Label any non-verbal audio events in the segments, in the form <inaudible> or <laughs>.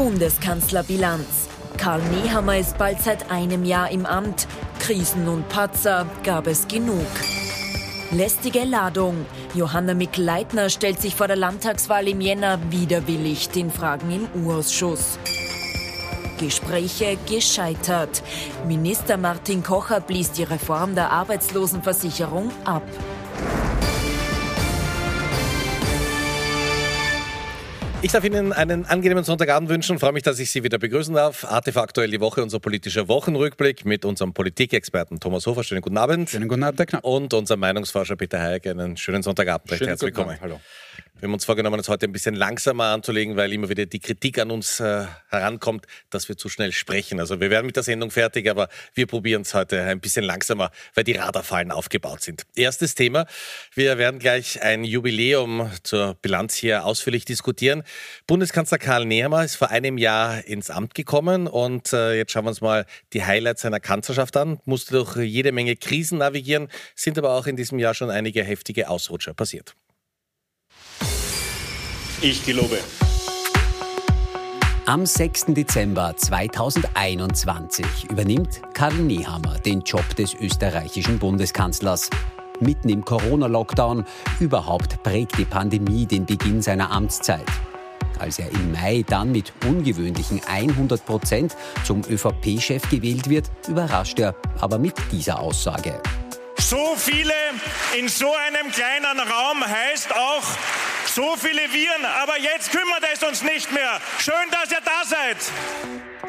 Bundeskanzlerbilanz. Karl Nehammer ist bald seit einem Jahr im Amt. Krisen und Patzer gab es genug. Lästige Ladung. Johanna Mick-Leitner stellt sich vor der Landtagswahl im Jänner widerwillig den Fragen im U-Ausschuss. Gespräche gescheitert. Minister Martin Kocher blies die Reform der Arbeitslosenversicherung ab. Ich darf Ihnen einen angenehmen Sonntagabend wünschen. Freue mich, dass ich Sie wieder begrüßen darf. ATV aktuell die Woche, unser politischer Wochenrückblick mit unserem Politikexperten Thomas Hofer. Schönen guten Abend. Schönen guten Abend, Herr Knapp. Und unserem Meinungsforscher Peter Hayek. Einen schönen Sonntagabend. Recht herzlich willkommen. Hallo. Wir haben uns vorgenommen, es heute ein bisschen langsamer anzulegen, weil immer wieder die Kritik an uns äh, herankommt, dass wir zu schnell sprechen. Also wir werden mit der Sendung fertig, aber wir probieren es heute ein bisschen langsamer, weil die Radarfallen aufgebaut sind. Erstes Thema. Wir werden gleich ein Jubiläum zur Bilanz hier ausführlich diskutieren. Bundeskanzler Karl Nehammer ist vor einem Jahr ins Amt gekommen und äh, jetzt schauen wir uns mal die Highlights seiner Kanzlerschaft an. Musste durch jede Menge Krisen navigieren, sind aber auch in diesem Jahr schon einige heftige Ausrutscher passiert. Ich gelobe. Am 6. Dezember 2021 übernimmt Karl Nehammer den Job des österreichischen Bundeskanzlers. Mitten im Corona-Lockdown, überhaupt prägt die Pandemie den Beginn seiner Amtszeit. Als er im Mai dann mit ungewöhnlichen 100 Prozent zum ÖVP-Chef gewählt wird, überrascht er aber mit dieser Aussage. So viele in so einem kleinen Raum heißt auch so viele Viren, aber jetzt kümmert es uns nicht mehr. Schön, dass ihr da seid.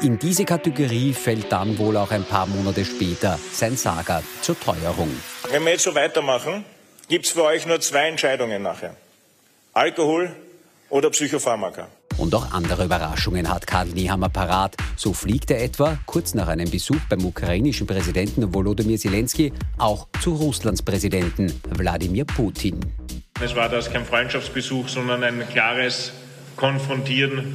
In diese Kategorie fällt dann wohl auch ein paar Monate später sein Saga zur Teuerung. Wenn wir jetzt so weitermachen, gibt es für euch nur zwei Entscheidungen nachher. Alkohol oder Psychopharmaka. Und auch andere Überraschungen hat Karl Nehammer parat. So fliegt er etwa kurz nach einem Besuch beim ukrainischen Präsidenten Volodymyr Zelensky auch zu Russlands Präsidenten Wladimir Putin. Es war das kein Freundschaftsbesuch, sondern ein klares Konfrontieren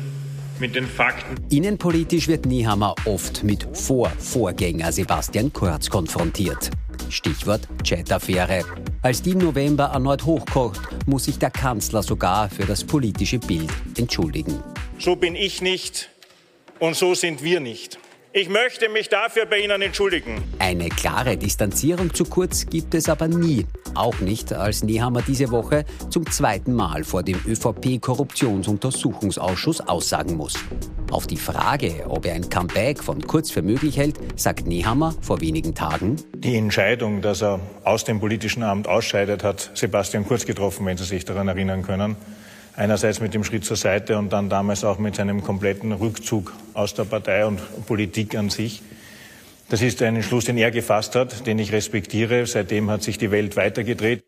mit den Fakten. Innenpolitisch wird Niehammer oft mit Vorvorgänger Sebastian Kurz konfrontiert. Stichwort Chat-Affäre. Als die im November erneut hochkocht, muss sich der Kanzler sogar für das politische Bild entschuldigen. So bin ich nicht und so sind wir nicht. Ich möchte mich dafür bei Ihnen entschuldigen. Eine klare Distanzierung zu Kurz gibt es aber nie. Auch nicht, als Nehammer diese Woche zum zweiten Mal vor dem ÖVP-Korruptionsuntersuchungsausschuss aussagen muss. Auf die Frage, ob er ein Comeback von Kurz für möglich hält, sagt Nehammer vor wenigen Tagen. Die Entscheidung, dass er aus dem politischen Amt ausscheidet, hat Sebastian Kurz getroffen, wenn Sie sich daran erinnern können. Einerseits mit dem Schritt zur Seite und dann damals auch mit seinem kompletten Rückzug aus der Partei und Politik an sich. Das ist ein Entschluss, den er gefasst hat, den ich respektiere. Seitdem hat sich die Welt weitergedreht.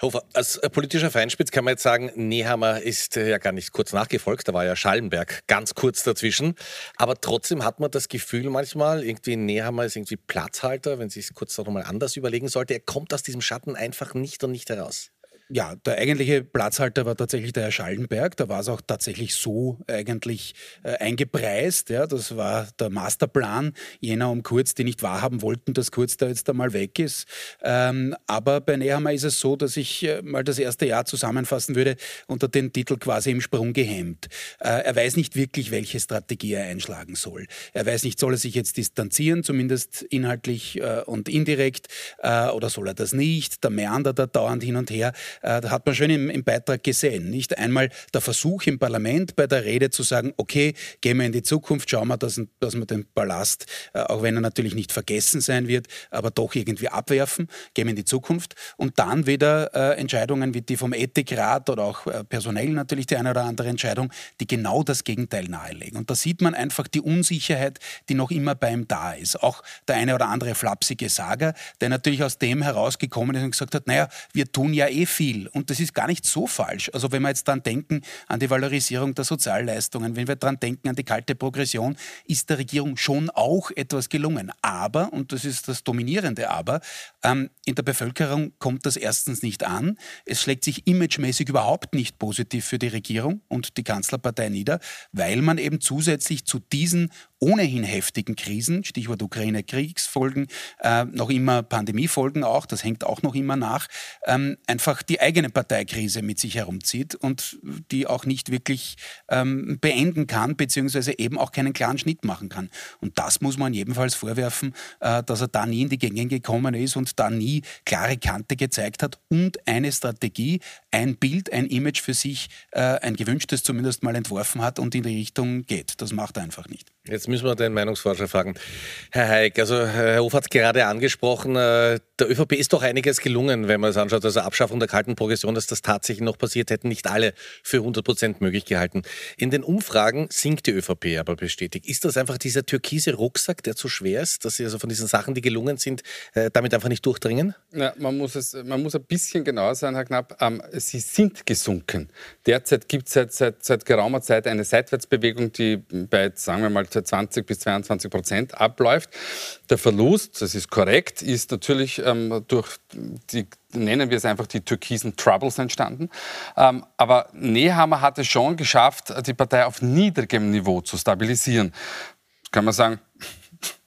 Hofer, als politischer Feinspitz kann man jetzt sagen, Nehammer ist äh, ja gar nicht kurz nachgefolgt, da war ja Schallenberg ganz kurz dazwischen. Aber trotzdem hat man das Gefühl manchmal, irgendwie Nehammer ist irgendwie Platzhalter, wenn sie es kurz noch mal anders überlegen sollte. Er kommt aus diesem Schatten einfach nicht und nicht heraus. Ja, der eigentliche Platzhalter war tatsächlich der Herr Schallenberg. Da war es auch tatsächlich so eigentlich äh, eingepreist. Ja, das war der Masterplan jener um Kurz, die nicht wahrhaben wollten, dass Kurz da jetzt einmal weg ist. Ähm, aber bei Nehammer ist es so, dass ich äh, mal das erste Jahr zusammenfassen würde unter den Titel quasi im Sprung gehemmt. Äh, er weiß nicht wirklich, welche Strategie er einschlagen soll. Er weiß nicht, soll er sich jetzt distanzieren, zumindest inhaltlich äh, und indirekt, äh, oder soll er das nicht? Der meandert da dauernd hin und her. Äh, da hat man schön im, im Beitrag gesehen. Nicht einmal der Versuch im Parlament bei der Rede zu sagen, okay, gehen wir in die Zukunft, schauen wir, dass, dass wir den Ballast, äh, auch wenn er natürlich nicht vergessen sein wird, aber doch irgendwie abwerfen, gehen wir in die Zukunft und dann wieder äh, Entscheidungen wie die vom Ethikrat oder auch äh, personell natürlich die eine oder andere Entscheidung, die genau das Gegenteil nahelegen. Und da sieht man einfach die Unsicherheit, die noch immer bei ihm da ist. Auch der eine oder andere flapsige Sager, der natürlich aus dem herausgekommen ist und gesagt hat, naja, wir tun ja eh viel viel. Und das ist gar nicht so falsch. Also wenn wir jetzt dann denken an die Valorisierung der Sozialleistungen, wenn wir daran denken an die kalte Progression, ist der Regierung schon auch etwas gelungen. Aber, und das ist das dominierende Aber, ähm, in der Bevölkerung kommt das erstens nicht an. Es schlägt sich imagemäßig überhaupt nicht positiv für die Regierung und die Kanzlerpartei nieder, weil man eben zusätzlich zu diesen ohnehin heftigen Krisen, Stichwort Ukraine-Kriegsfolgen, äh, noch immer Pandemiefolgen auch, das hängt auch noch immer nach, ähm, einfach die eigene Parteikrise mit sich herumzieht und die auch nicht wirklich ähm, beenden kann, beziehungsweise eben auch keinen klaren Schnitt machen kann. Und das muss man jedenfalls vorwerfen, äh, dass er da nie in die Gänge gekommen ist und da nie klare Kante gezeigt hat und eine Strategie, ein Bild, ein Image für sich, äh, ein gewünschtes zumindest mal entworfen hat und in die Richtung geht. Das macht er einfach nicht. Jetzt müssen wir den Meinungsforscher fragen. Herr Heik, also Herr Hof hat es gerade angesprochen, äh, der ÖVP ist doch einiges gelungen, wenn man es anschaut. Also Abschaffung der kalten Progression, dass das tatsächlich noch passiert, hätten nicht alle für 100 Prozent möglich gehalten. In den Umfragen sinkt die ÖVP aber bestätigt. Ist das einfach dieser türkise Rucksack, der zu schwer ist, dass Sie also von diesen Sachen, die gelungen sind, äh, damit einfach nicht durchdringen? Ja, man, muss es, man muss ein bisschen genauer sein, Herr Knapp. Ähm, sie sind gesunken. Derzeit gibt es seit, seit, seit geraumer Zeit eine Seitwärtsbewegung, die bei, sagen wir mal, 20 bis 22 Prozent abläuft. Der Verlust, das ist korrekt, ist natürlich ähm, durch die nennen wir es einfach die türkisen Troubles entstanden. Ähm, aber Nehammer hat es schon geschafft, die Partei auf niedrigem Niveau zu stabilisieren. Kann man sagen,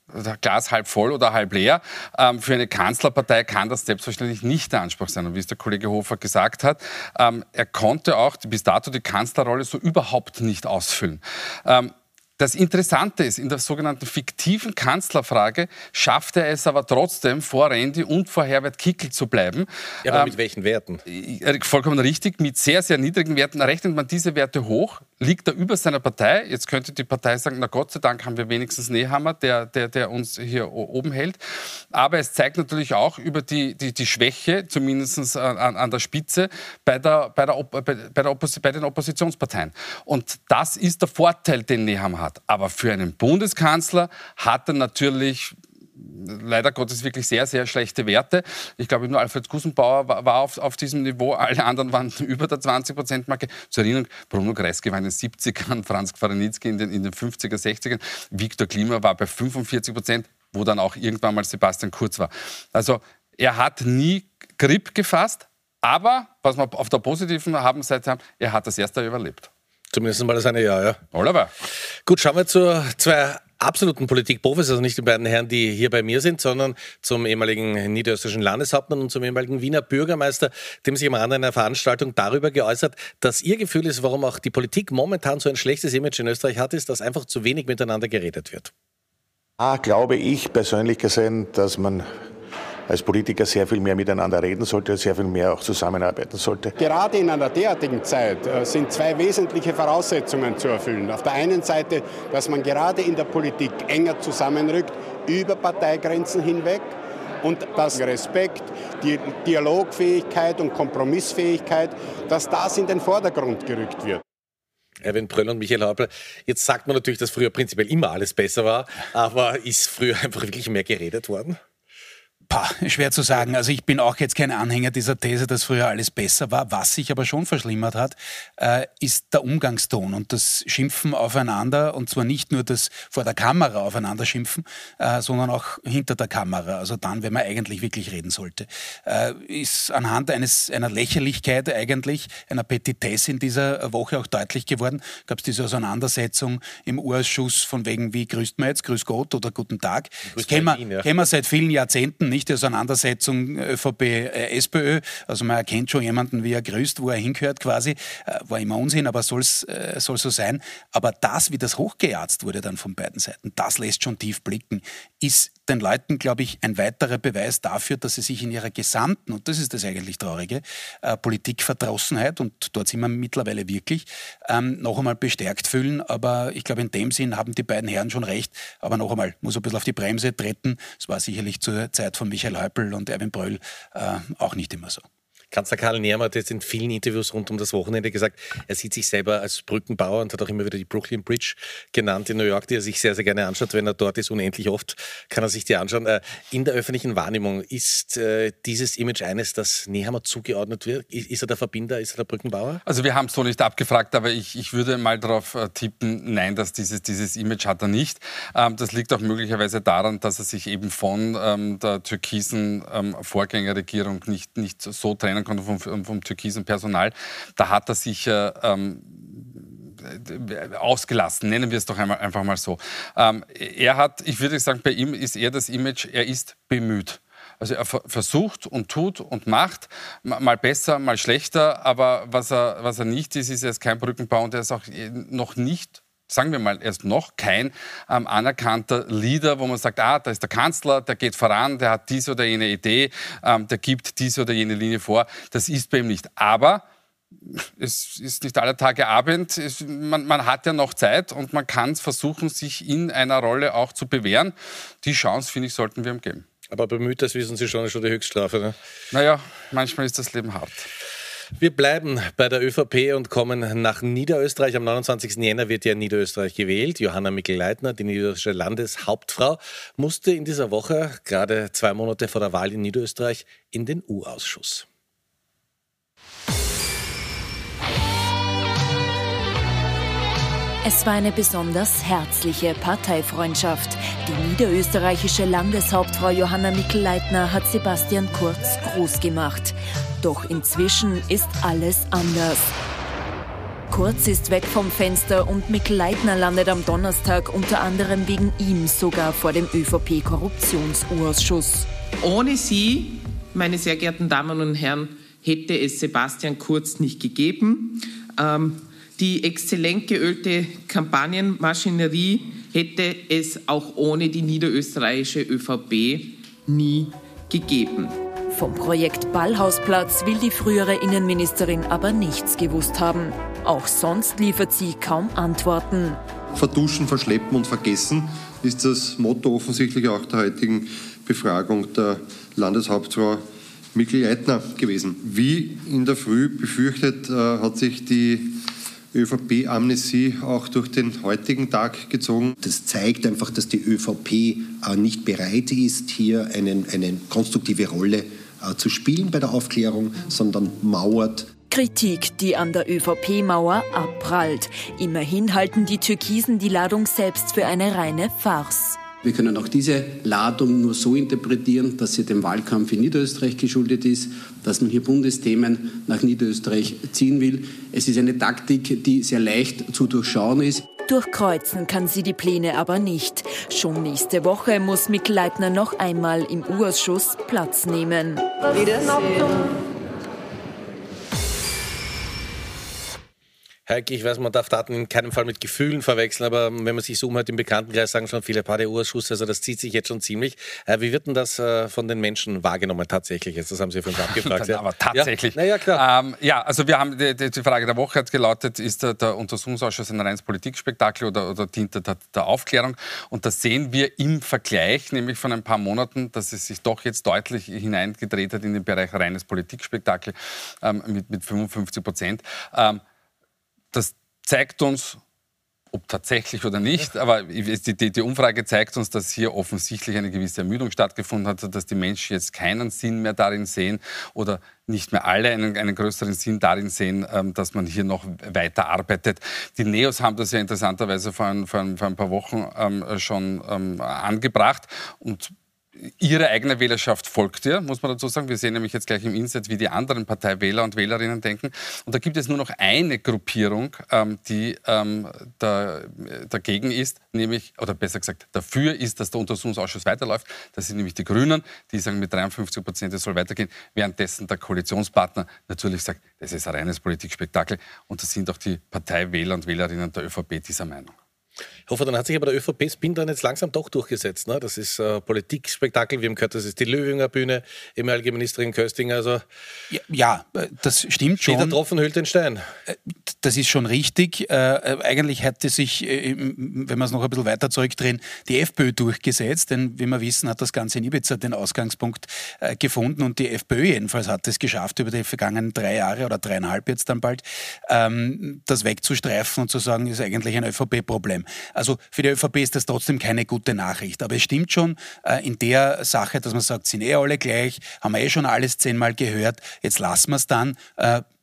<laughs> Glas halb voll oder halb leer. Ähm, für eine Kanzlerpartei kann das selbstverständlich nicht der Anspruch sein. Und wie es der Kollege Hofer gesagt hat, ähm, er konnte auch bis dato die Kanzlerrolle so überhaupt nicht ausfüllen. Ähm, das Interessante ist, in der sogenannten fiktiven Kanzlerfrage schafft er es aber trotzdem, vor Randy und vor Herbert Kickel zu bleiben. Ja, aber ähm, mit welchen Werten? Äh, vollkommen richtig, mit sehr, sehr niedrigen Werten. Rechnet man diese Werte hoch, liegt er über seiner Partei. Jetzt könnte die Partei sagen, na Gott sei Dank haben wir wenigstens Nehammer, der, der, der uns hier oben hält. Aber es zeigt natürlich auch über die, die, die Schwäche, zumindest an, an der Spitze, bei, der, bei, der, bei, der bei den Oppositionsparteien. Und das ist der Vorteil, den Nehammer hat hat. Aber für einen Bundeskanzler hat er natürlich leider Gottes wirklich sehr, sehr schlechte Werte. Ich glaube, nur Alfred Gusenbauer war, war auf, auf, diesem Niveau, alle anderen waren <laughs> über der 20-Prozent-Marke. Zur Erinnerung, Bruno Kreisky war in den 70ern, Franz Kwaranitzky in den, in den 50er, 60ern, Viktor Klima war bei 45 Prozent, wo dann auch irgendwann mal Sebastian Kurz war. Also er hat nie Grip gefasst, aber was wir auf der positiven haben Seite haben, er hat das erste überlebt. Zumindest mal das eine Jahr, ja. Oliver. Gut, schauen wir zu zwei absoluten Politikprofis, also nicht die beiden Herren, die hier bei mir sind, sondern zum ehemaligen niederösterreichischen Landeshauptmann und zum ehemaligen Wiener Bürgermeister, dem sich am Rande einer Veranstaltung darüber geäußert, dass ihr Gefühl ist, warum auch die Politik momentan so ein schlechtes Image in Österreich hat, ist, dass einfach zu wenig miteinander geredet wird. Ah, glaube ich persönlich gesehen, dass man als Politiker sehr viel mehr miteinander reden sollte, sehr viel mehr auch zusammenarbeiten sollte. Gerade in einer derartigen Zeit äh, sind zwei wesentliche Voraussetzungen zu erfüllen. Auf der einen Seite, dass man gerade in der Politik enger zusammenrückt, über Parteigrenzen hinweg und dass Respekt, die Dialogfähigkeit und Kompromissfähigkeit, dass das in den Vordergrund gerückt wird. Erwin Brönn und Michael Häupl. Jetzt sagt man natürlich, dass früher prinzipiell immer alles besser war, aber ist früher <laughs> einfach wirklich mehr geredet worden? Pah, schwer zu sagen. Also ich bin auch jetzt kein Anhänger dieser These, dass früher alles besser war. Was sich aber schon verschlimmert hat, äh, ist der Umgangston und das Schimpfen aufeinander und zwar nicht nur das vor der Kamera aufeinander schimpfen, äh, sondern auch hinter der Kamera. Also dann, wenn man eigentlich wirklich reden sollte. Äh, ist anhand eines, einer Lächerlichkeit eigentlich, einer Petitesse in dieser Woche auch deutlich geworden. Gab es diese Auseinandersetzung im Urschuss von wegen, wie grüßt man jetzt, grüß Gott oder guten Tag. Das kennen wir, ja. kennen wir seit vielen Jahrzehnten nicht nicht Auseinandersetzung ÖVP-SPÖ. Äh, also man erkennt schon jemanden, wie er grüßt, wo er hingehört quasi. Äh, war immer Unsinn, aber soll's, äh, so sein. Aber das, wie das hochgejatzt wurde dann von beiden Seiten, das lässt schon tief blicken, ist den Leuten, glaube ich, ein weiterer Beweis dafür, dass sie sich in ihrer gesamten, und das ist das eigentlich Traurige, äh, Politikverdrossenheit, und dort sind wir mittlerweile wirklich, ähm, noch einmal bestärkt fühlen. Aber ich glaube, in dem Sinn haben die beiden Herren schon recht. Aber noch einmal, muss ein bisschen auf die Bremse treten. Es war sicherlich zur Zeit von Michael Häupl und Erwin Bröll äh, auch nicht immer so. Kanzler Karl Nehammer hat jetzt in vielen Interviews rund um das Wochenende gesagt, er sieht sich selber als Brückenbauer und hat auch immer wieder die Brooklyn Bridge genannt in New York, die er sich sehr, sehr gerne anschaut. Wenn er dort ist, unendlich oft kann er sich die anschauen. Äh, in der öffentlichen Wahrnehmung ist äh, dieses Image eines, das Nehammer zugeordnet wird? Ist er der Verbinder, ist er der Brückenbauer? Also wir haben es so nicht abgefragt, aber ich, ich würde mal darauf äh, tippen, nein, dass dieses, dieses Image hat er nicht. Ähm, das liegt auch möglicherweise daran, dass er sich eben von ähm, der türkisen ähm, Vorgängerregierung nicht, nicht so trennen trennen konnte vom, vom türkisen Personal, da hat er sich ähm, ausgelassen, nennen wir es doch einmal, einfach mal so. Ähm, er hat, ich würde sagen, bei ihm ist eher das Image, er ist bemüht. Also er versucht und tut und macht, mal besser, mal schlechter, aber was er, was er nicht ist, ist er ist kein Brückenbauer und er ist auch äh, noch nicht sagen wir mal, er ist noch kein ähm, anerkannter Leader, wo man sagt, ah, da ist der Kanzler, der geht voran, der hat diese oder jene Idee, ähm, der gibt diese oder jene Linie vor. Das ist bei ihm nicht. Aber es ist nicht aller Tage Abend. Es, man, man, hat ja noch Zeit und man kann versuchen, sich in einer Rolle auch zu bewähren. Die Chance, finde ich, sollten wir ihm geben. Aber bemüht, das wissen Sie schon, ist schon die Höchststrafe. Ne? Naja, manchmal ist das Leben hart. Wir bleiben bei der ÖVP und kommen nach Niederösterreich. Am 29. Jänner wird ja Niederösterreich gewählt. Johanna Mikl-Leitner, die niederösterreichische Landeshauptfrau, musste in dieser Woche, gerade zwei Monate vor der Wahl in Niederösterreich, in den U-Ausschuss. Es war eine besonders herzliche Parteifreundschaft. Die niederösterreichische Landeshauptfrau Johanna Mikl-Leitner hat Sebastian Kurz groß gemacht. Doch inzwischen ist alles anders. Kurz ist weg vom Fenster und Mikl-Leitner landet am Donnerstag unter anderem wegen ihm sogar vor dem ÖVP-Korruptionsausschuss. Ohne Sie, meine sehr geehrten Damen und Herren, hätte es Sebastian Kurz nicht gegeben. Ähm, die exzellent geölte Kampagnenmaschinerie hätte es auch ohne die niederösterreichische ÖVP nie gegeben. Vom Projekt Ballhausplatz will die frühere Innenministerin aber nichts gewusst haben. Auch sonst liefert sie kaum Antworten. Verduschen, verschleppen und vergessen ist das Motto offensichtlich auch der heutigen Befragung der Landeshauptfrau Mikkel Eitner gewesen. Wie in der Früh befürchtet, äh, hat sich die ÖVP-Amnesie auch durch den heutigen Tag gezogen. Das zeigt einfach, dass die ÖVP äh, nicht bereit ist, hier einen, eine konstruktive Rolle äh, zu spielen bei der Aufklärung, sondern mauert. Kritik, die an der ÖVP-Mauer abprallt. Immerhin halten die Türkisen die Ladung selbst für eine reine Farce. Wir können auch diese Ladung nur so interpretieren, dass sie dem Wahlkampf in Niederösterreich geschuldet ist, dass man hier Bundesthemen nach Niederösterreich ziehen will. Es ist eine Taktik, die sehr leicht zu durchschauen ist. Durchkreuzen kann sie die Pläne aber nicht. Schon nächste Woche muss Mick Leitner noch einmal im Urschuss Platz nehmen. Wiedersehen. Heike, ich weiß, man darf Daten in keinem Fall mit Gefühlen verwechseln, aber wenn man sich so umhört im Bekanntenkreis, sagen schon viele PADU-Ausschüsse, also das zieht sich jetzt schon ziemlich. Äh, wie wird denn das äh, von den Menschen wahrgenommen tatsächlich? Jetzt, das haben Sie von uns <laughs> abgefragt. ja. Aber tatsächlich. Ja, naja, klar. Ähm, ja, also wir haben, die, die, Frage der Woche hat gelautet, ist der, der Untersuchungsausschuss ein reines Politikspektakel oder, oder dient der, der Aufklärung? Und das sehen wir im Vergleich, nämlich von ein paar Monaten, dass es sich doch jetzt deutlich hineingedreht hat in den Bereich reines Politikspektakel ähm, mit, mit 55 Prozent. Ähm, das zeigt uns, ob tatsächlich oder nicht, aber die, die, die, Umfrage zeigt uns, dass hier offensichtlich eine gewisse Ermüdung stattgefunden hat, dass die Menschen jetzt keinen Sinn mehr darin sehen oder nicht mehr alle einen, einen größeren Sinn darin sehen, ähm, dass man hier noch weiter arbeitet. Die Neos haben das ja interessanterweise vor ein, vor ein, vor ein paar Wochen ähm, schon ähm, angebracht und Ihre eigene Wählerschaft folgt ihr, muss man dazu sagen. Wir sehen nämlich jetzt gleich im Inset, wie die anderen Parteiwähler und Wählerinnen denken. Und da gibt es nur noch eine Gruppierung, ähm, die ähm, da, dagegen ist, nämlich, oder besser gesagt, dafür ist, dass der Untersuchungsausschuss weiterläuft. Das sind nämlich die Grünen, die sagen mit 53 Prozent, es soll weitergehen, währenddessen der Koalitionspartner natürlich sagt, das ist ein reines Politikspektakel. Und das sind auch die Parteiwähler und Wählerinnen der ÖVP dieser Meinung. Ich hoffe, dann hat sich aber der ÖVP-Spin dann jetzt langsam doch durchgesetzt. Ne? Das ist äh, Politikspektakel. Wir haben gehört, das ist die Löwinger Bühne, ehemalige Ministerin Köstinger. Also ja, ja, äh, das stimmt schon. Jeder Tropfen hüllt den Stein. Äh, das ist schon richtig. Äh, eigentlich hätte sich, äh, wenn wir es noch ein bisschen weiter zurückdrehen, die FPÖ durchgesetzt. Denn wie wir wissen, hat das Ganze in Ibiza den Ausgangspunkt äh, gefunden. Und die FPÖ jedenfalls hat es geschafft, über die vergangenen drei Jahre oder dreieinhalb jetzt dann bald, ähm, das wegzustreifen und zu sagen, ist eigentlich ein ÖVP-Problem. Also für die ÖVP ist das trotzdem keine gute Nachricht. Aber es stimmt schon äh, in der Sache, dass man sagt, sind eh alle gleich, haben wir eh schon alles zehnmal gehört, jetzt lassen wir es dann.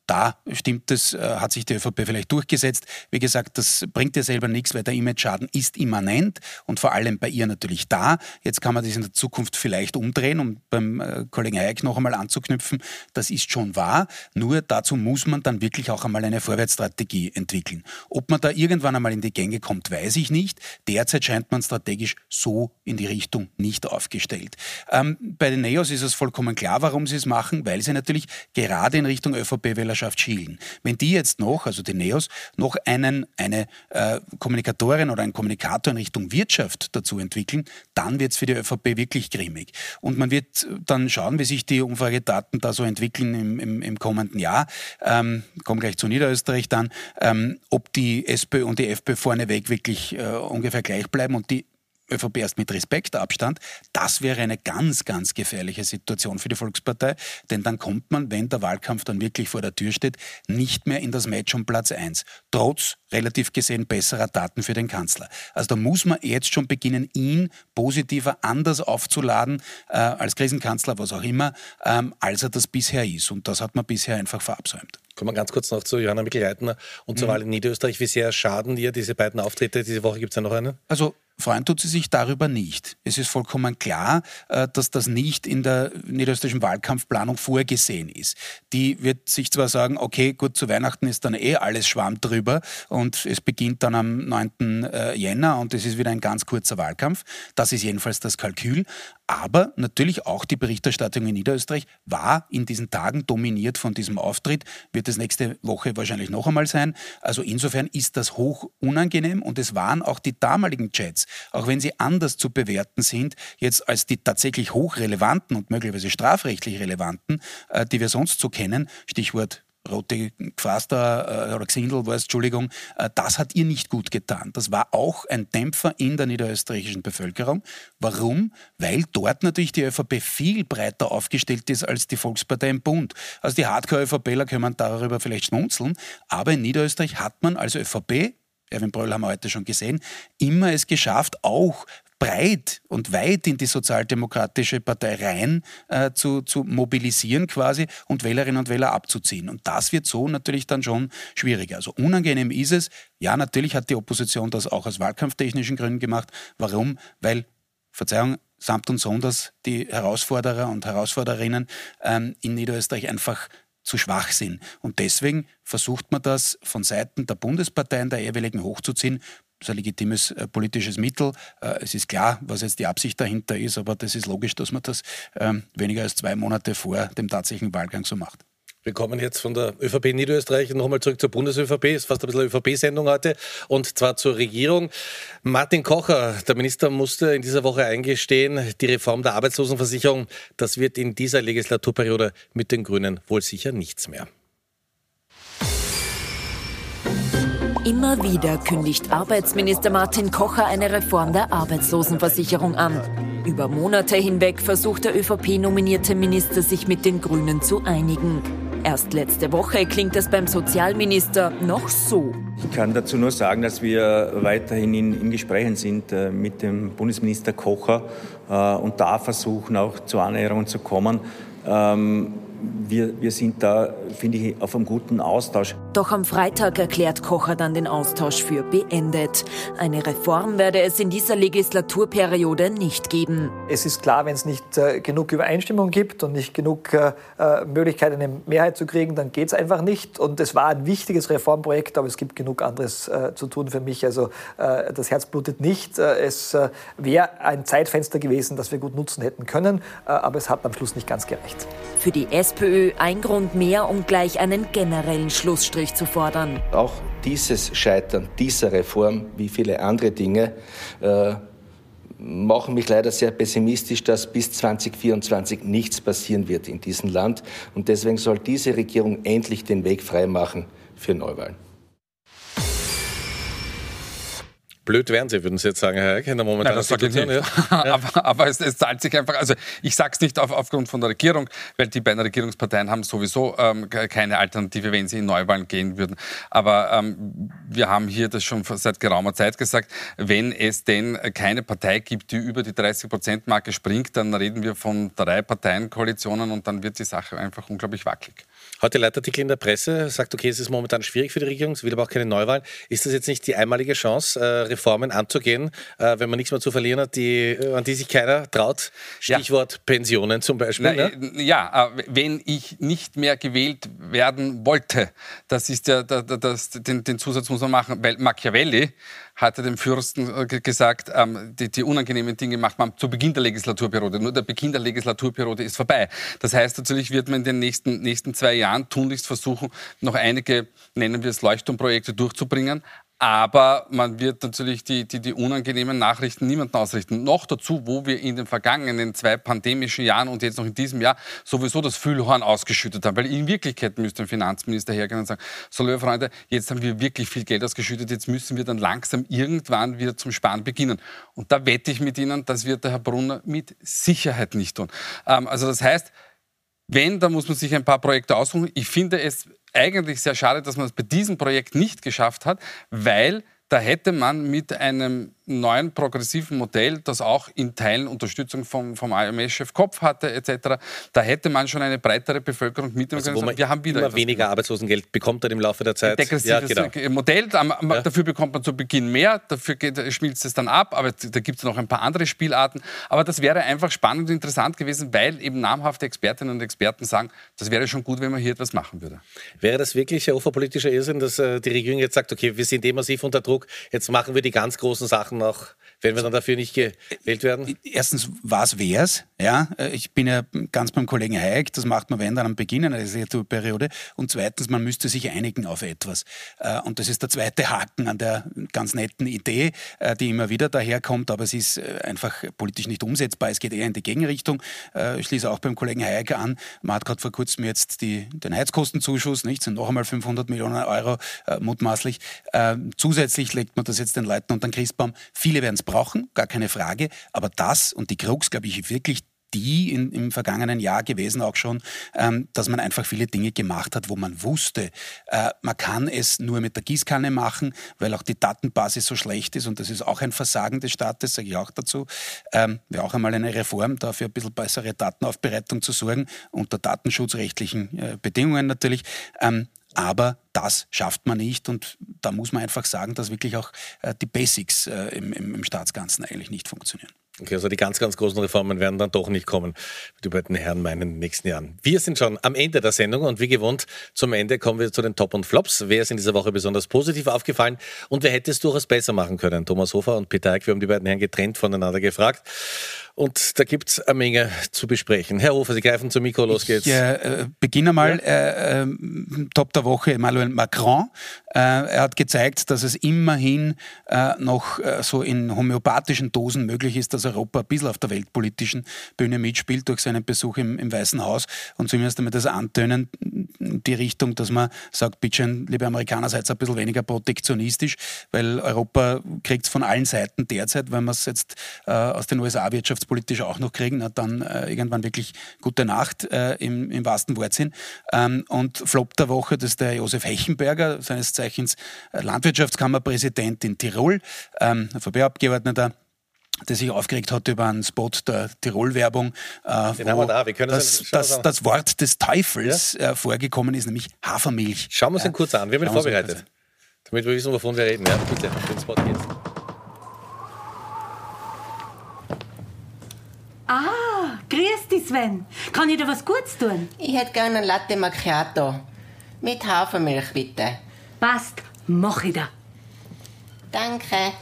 Da stimmt es, äh, hat sich die ÖVP vielleicht durchgesetzt. Wie gesagt, das bringt ihr selber nichts, weil der Image-Schaden ist immanent und vor allem bei ihr natürlich da. Jetzt kann man das in der Zukunft vielleicht umdrehen, um beim äh, Kollegen Hayek noch einmal anzuknüpfen. Das ist schon wahr. Nur dazu muss man dann wirklich auch einmal eine Vorwärtsstrategie entwickeln. Ob man da irgendwann einmal in die Gänge kommt, weiß ich nicht. Derzeit scheint man strategisch so in die Richtung nicht aufgestellt. Ähm, bei den Neos ist es vollkommen klar, warum sie es machen, weil sie natürlich gerade in Richtung ÖVP-Wählerschaft schielen. Wenn die jetzt noch, also die Neos, noch einen, eine äh, Kommunikatorin oder einen Kommunikator in Richtung Wirtschaft dazu entwickeln, dann wird es für die ÖVP wirklich grimmig. Und man wird dann schauen, wie sich die Umfragedaten da so entwickeln im, im, im kommenden Jahr. Ähm, komme gleich zu Niederösterreich dann, ähm, ob die SPÖ und die FPÖ vorneweg wirklich äh, ungefähr gleich bleiben und die ÖVP erst mit Respektabstand, das wäre eine ganz, ganz gefährliche Situation für die Volkspartei, denn dann kommt man, wenn der Wahlkampf dann wirklich vor der Tür steht, nicht mehr in das Match um Platz 1, trotz relativ gesehen besserer Daten für den Kanzler. Also da muss man jetzt schon beginnen, ihn positiver anders aufzuladen äh, als Krisenkanzler, was auch immer, ähm, als er das bisher ist. Und das hat man bisher einfach verabsäumt. Kommen wir ganz kurz noch zu Johanna Mikl-Reitner und zur mhm. Wahl in Niederösterreich. Wie sehr schaden dir diese beiden Auftritte? Diese Woche gibt es ja noch einen? Also Freuen tut sie sich darüber nicht. Es ist vollkommen klar, äh, dass das nicht in der niederösterreichischen Wahlkampfplanung vorgesehen ist. Die wird sich zwar sagen, okay, gut, zu Weihnachten ist dann eh alles Schwamm drüber und es beginnt dann am 9. Äh, Jänner und es ist wieder ein ganz kurzer Wahlkampf. Das ist jedenfalls das Kalkül. Aber natürlich auch die Berichterstattung in Niederösterreich war in diesen Tagen dominiert von diesem Auftritt, wird es nächste Woche wahrscheinlich noch einmal sein. Also insofern ist das hoch unangenehm und es waren auch die damaligen Chats, auch wenn sie anders zu bewerten sind, jetzt als die tatsächlich hochrelevanten und möglicherweise strafrechtlich relevanten, äh, die wir sonst so kennen, Stichwort rote Quaster äh, oder Xindel war es, Entschuldigung, äh, das hat ihr nicht gut getan. Das war auch ein Dämpfer in der niederösterreichischen Bevölkerung. Warum? Weil dort natürlich die ÖVP viel breiter aufgestellt ist als die Volkspartei im Bund. Also die Hardcore-ÖVPler können darüber vielleicht schmunzeln, aber in Niederösterreich hat man als ÖVP Erwin Bröll haben wir heute schon gesehen, immer es geschafft, auch breit und weit in die sozialdemokratische Partei rein äh, zu, zu mobilisieren quasi und Wählerinnen und Wähler abzuziehen. Und das wird so natürlich dann schon schwieriger. Also unangenehm ist es. Ja, natürlich hat die Opposition das auch aus wahlkampftechnischen Gründen gemacht. Warum? Weil, Verzeihung, samt und sonders die Herausforderer und Herausforderinnen ähm, in Niederösterreich einfach zu schwach sind. Und deswegen versucht man das von Seiten der Bundesparteien der jeweiligen hochzuziehen ist ein legitimes äh, politisches Mittel. Äh, es ist klar, was jetzt die Absicht dahinter ist, aber das ist logisch, dass man das ähm, weniger als zwei Monate vor dem tatsächlichen Wahlgang so macht. Wir kommen jetzt von der ÖVP Niederösterreich nochmal zurück zur Bundes-ÖVP. Ist fast ein bisschen ÖVP-Sendung heute. Und zwar zur Regierung. Martin Kocher, der Minister, musste in dieser Woche eingestehen, die Reform der Arbeitslosenversicherung, das wird in dieser Legislaturperiode mit den Grünen wohl sicher nichts mehr. Immer wieder kündigt Arbeitsminister Martin Kocher eine Reform der Arbeitslosenversicherung an. Über Monate hinweg versucht der ÖVP-nominierte Minister sich mit den Grünen zu einigen. Erst letzte Woche klingt es beim Sozialminister noch so. Ich kann dazu nur sagen, dass wir weiterhin in, in Gesprächen sind äh, mit dem Bundesminister Kocher äh, und da versuchen auch zu Annäherungen zu kommen. Ähm, wir, wir sind da, finde ich, auf einem guten Austausch. Doch am Freitag erklärt Kocher dann den Austausch für beendet. Eine Reform werde es in dieser Legislaturperiode nicht geben. Es ist klar, wenn es nicht äh, genug Übereinstimmung gibt und nicht genug äh, äh Möglichkeit, eine Mehrheit zu kriegen, dann geht es einfach nicht. Und es war ein wichtiges Reformprojekt, aber es gibt genug anderes äh, zu tun für mich. Also äh, das Herz blutet nicht. Äh, es wäre ein Zeitfenster gewesen, das wir gut nutzen hätten können, aber es hat am Schluss nicht ganz gereicht. Für die SPÖ ein Grund mehr, um gleich einen generellen Schlussstrich zu fordern. Auch dieses Scheitern dieser Reform, wie viele andere Dinge, äh, machen mich leider sehr pessimistisch, dass bis 2024 nichts passieren wird in diesem Land. Und deswegen soll diese Regierung endlich den Weg freimachen für Neuwahlen. Blöd wären sie, würden Sie jetzt sagen, Herr Eck, in der momentanen Situation. <laughs> Ja. aber, aber es, es, zahlt sich einfach, also ich sage es nicht auf, aufgrund von der Regierung, weil die beiden Regierungsparteien haben sowieso ähm, keine Alternative, wenn sie in Neuwahlen gehen würden. Aber ähm, wir haben hier das schon seit geraumer Zeit gesagt, wenn es denn keine Partei gibt, die über die 30-Prozent-Marke springt, dann reden wir von drei Parteienkoalitionen und dann wird die Sache einfach unglaublich wackelig. Heute Leitartikel in der Presse, sagt, okay, es ist momentan schwierig für die Regierung, es will aber auch keine Neuwahlen. Ist das jetzt nicht die einmalige Chance, äh, Reformen anzugehen, äh, wenn man nichts mehr zu verlieren hat, die, äh, an die sich keiner traut? Stichwort ja. Pensionen zum Beispiel. Na, ne? Ja, wenn ich nicht mehr gewählt werden wollte, das ist ja, das, den, den Zusatz muss man machen, weil Machiavelli hatte dem Fürsten äh, gesagt, ähm, die, die, unangenehmen Dinge macht man zu Beginn der Legislaturperiode. Nur der Beginn der Legislaturperiode ist vorbei. Das heißt, natürlich wird man in den nächsten, nächsten zwei Jahren tunlichst versuchen, noch einige, nennen wir es Leuchtturmprojekte durchzubringen. Aber man wird natürlich die, die, die unangenehmen Nachrichten niemanden ausrichten. Noch dazu, wo wir in den vergangenen zwei pandemischen Jahren und jetzt noch in diesem Jahr sowieso das Füllhorn ausgeschüttet haben. Weil in Wirklichkeit müsste ein Finanzminister hergehen und sagen, so liebe Freunde, jetzt haben wir wirklich viel Geld ausgeschüttet, jetzt müssen wir dann langsam irgendwann wieder zum Sparen beginnen. Und da wette ich mit Ihnen, das wird der Herr Brunner mit Sicherheit nicht tun. Ähm, also das heißt, wenn, dann muss man sich ein paar Projekte aussuchen. Ich finde es eigentlich sehr schade, dass man es bei diesem Projekt nicht geschafft hat, weil da hätte man mit einem neuen progressiven Modell, das auch in Teilen Unterstützung vom, vom IMS-Chef Kopf hatte etc., da hätte man schon eine breitere Bevölkerung mitnehmen also, können. wir haben wieder immer weniger gemacht. Arbeitslosengeld bekommt er im Laufe der Zeit. Degressives ja, genau. Modell, dafür bekommt man zu Beginn mehr, dafür schmilzt es dann ab, aber da gibt es noch ein paar andere Spielarten. Aber das wäre einfach spannend und interessant gewesen, weil eben namhafte Expertinnen und Experten sagen, das wäre schon gut, wenn man hier etwas machen würde. Wäre das wirklich ein politischer Irrsinn, dass äh, die Regierung jetzt sagt, okay, wir sind eh massiv unter Druck, jetzt machen wir die ganz großen Sachen noch wenn wir dann dafür nicht gewählt werden? Erstens, was wär's? Ja, ich bin ja ganz beim Kollegen Hayek, das macht man wenn dann am Beginn einer Legislaturperiode. Und zweitens, man müsste sich einigen auf etwas. Äh, und das ist der zweite Haken an der ganz netten Idee, äh, die immer wieder daherkommt, aber es ist äh, einfach politisch nicht umsetzbar. Es geht eher in die Gegenrichtung. Ich schließe auch beim Kollegen Hayek an. Man hat gerade vor kurzem jetzt die, den Heizkostenzuschuss, nicht? Sind noch einmal 500 Millionen Euro mutmaßlich. Zusätzlich legt man das jetzt den Leuten unter den Christbaum. Viele werden es brauchen, gar keine Frage. Aber das und die Krux, glaube ich, wirklich die in, im vergangenen Jahr gewesen auch schon, ähm, dass man einfach viele Dinge gemacht hat, wo man wusste, äh, man kann es nur mit der Gießkanne machen, weil auch die Datenbasis so schlecht ist und das ist auch ein Versagen des Staates, sage ich auch dazu. Ähm, Wäre auch einmal eine Reform, dafür ein bisschen bessere Datenaufbereitung zu sorgen, unter datenschutzrechtlichen äh, Bedingungen natürlich. Ähm, aber das schafft man nicht und da muss man einfach sagen, dass wirklich auch äh, die Basics äh, im, im Staatsganzen eigentlich nicht funktionieren. Okay, also die ganz, ganz großen Reformen werden dann doch nicht kommen, die beiden Herren meinen in den nächsten Jahren. Wir sind schon am Ende der Sendung und wie gewohnt zum Ende kommen wir zu den Top und Flops. Wer ist in dieser Woche besonders positiv aufgefallen und wer hätte es durchaus besser machen können? Thomas Hofer und Peter Eick, wir haben die beiden Herren getrennt voneinander gefragt. Und da gibt es eine Menge zu besprechen. Herr Hofer, Sie greifen zum Mikro, los geht's. Ich äh, beginne mal. Ja. Äh, äh, Top der Woche, Emmanuel Macron. Äh, er hat gezeigt, dass es immerhin äh, noch äh, so in homöopathischen Dosen möglich ist, dass Europa ein bisschen auf der weltpolitischen Bühne mitspielt durch seinen Besuch im, im Weißen Haus. Und zumindest einmal das Antönen, die Richtung, dass man sagt, bitte, liebe Amerikaner, seid ein bisschen weniger protektionistisch, weil Europa kriegt es von allen Seiten derzeit, wenn man es jetzt aus den USA wirtschafts wirtschaftspolitisch auch noch kriegen, na, dann äh, irgendwann wirklich gute Nacht äh, im, im wahrsten Wortsinn. Ähm, und Flop der Woche, das ist der Josef Hechenberger, seines Zeichens äh, Landwirtschaftskammerpräsident in Tirol, ähm, VB-Abgeordneter der sich aufgeregt hat über einen Spot der Tirol-Werbung, äh, wir da. Wir das, das, das Wort des Teufels ja? äh, vorgekommen ist, nämlich Hafermilch. Schauen wir uns ja. den kurz an. Wir haben ihn vorbereitet. Damit wir wissen, wovon wir reden. Ja, bitte, den Spot jetzt. Ah, grüß dich, Sven. Kann ich dir was Gutes tun? Ich hätte gerne einen Latte Macchiato. Mit Hafermilch, bitte. Passt, mach ich da. Danke.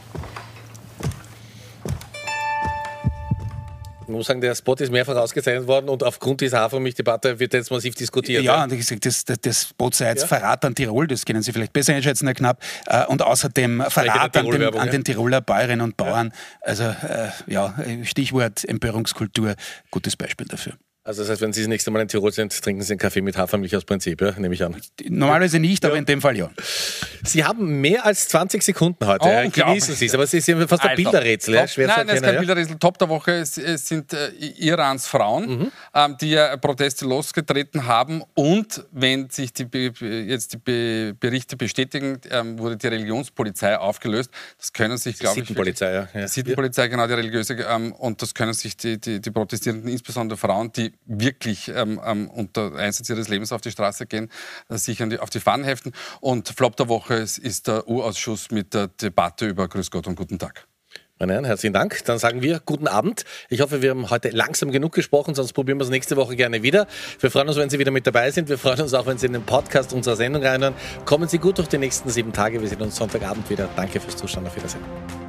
Ich muss sagen, der Spot ist mehrfach ausgezeichnet worden und aufgrund dieser Hafermilchdebatte wird jetzt massiv diskutiert. Ja, und ich gesagt, das, das, das Spot sei jetzt ja? Verrat an Tirol, das können Sie vielleicht besser einschätzen, Herr Knapp. Äh, und außerdem Verrat an, dem, an den Tiroler Bäuerinnen und Bauern. Ja. Also, äh, ja, Stichwort Empörungskultur, gutes Beispiel dafür. Also das heißt, wenn Sie das nächste Mal in Tirol sind, trinken Sie einen Kaffee mit Hafermilch aus Prinzip, ja? nehme ich an. Normalerweise nicht, aber ja. in dem Fall ja. Sie haben mehr als 20 Sekunden heute. Oh, Genießen Sie es. Aber es ist fast ein also, Bilderrätsel. Ja, nein, es ist kein ja? Bilderrätsel. Top der Woche sind äh, Irans Frauen, mhm. ähm, die ja Proteste losgetreten haben. Und wenn sich die, jetzt die Be Berichte bestätigen, ähm, wurde die Religionspolizei aufgelöst. Das können sich, glaube ich. Sittenpolizei, ja. ja. Sittenpolizei, genau, die religiöse. Ähm, und das können sich die, die, die Protestierenden, insbesondere Frauen, die wirklich ähm, ähm, unter Einsatz ihres Lebens auf die Straße gehen, äh, sich die, auf die Fahnen heften. Und Flop der Woche ist der U-Ausschuss mit der Debatte über Grüß Gott und guten Tag. Meine Herren, herzlichen Dank. Dann sagen wir guten Abend. Ich hoffe, wir haben heute langsam genug gesprochen, sonst probieren wir es nächste Woche gerne wieder. Wir freuen uns, wenn Sie wieder mit dabei sind. Wir freuen uns auch, wenn Sie in den Podcast unserer Sendung reinhören. Kommen Sie gut durch die nächsten sieben Tage. Wir sehen uns Sonntagabend wieder. Danke fürs Zuschauen. Auf Wiedersehen.